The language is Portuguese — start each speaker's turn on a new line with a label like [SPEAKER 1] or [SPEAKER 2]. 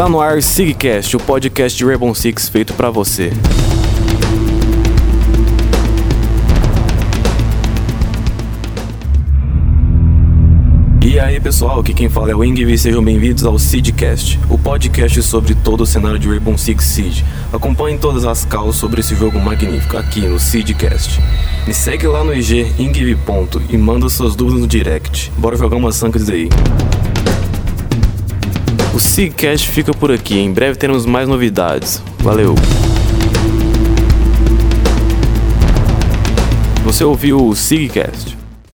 [SPEAKER 1] Está no ar Sigcast, o podcast de Rainbow Six feito para você. E aí pessoal, aqui quem fala é o Ingvi sejam bem-vindos ao Seedcast, o podcast sobre todo o cenário de Rainbow Six Siege. Acompanhem todas as causas sobre esse jogo magnífico aqui no Seedcast. Me segue lá no IG Ingvi. e manda suas dúvidas no direct. Bora jogar umas sankas aí. O Seedcast fica por aqui, em breve teremos mais novidades. Valeu! Você ouviu o Sigcast?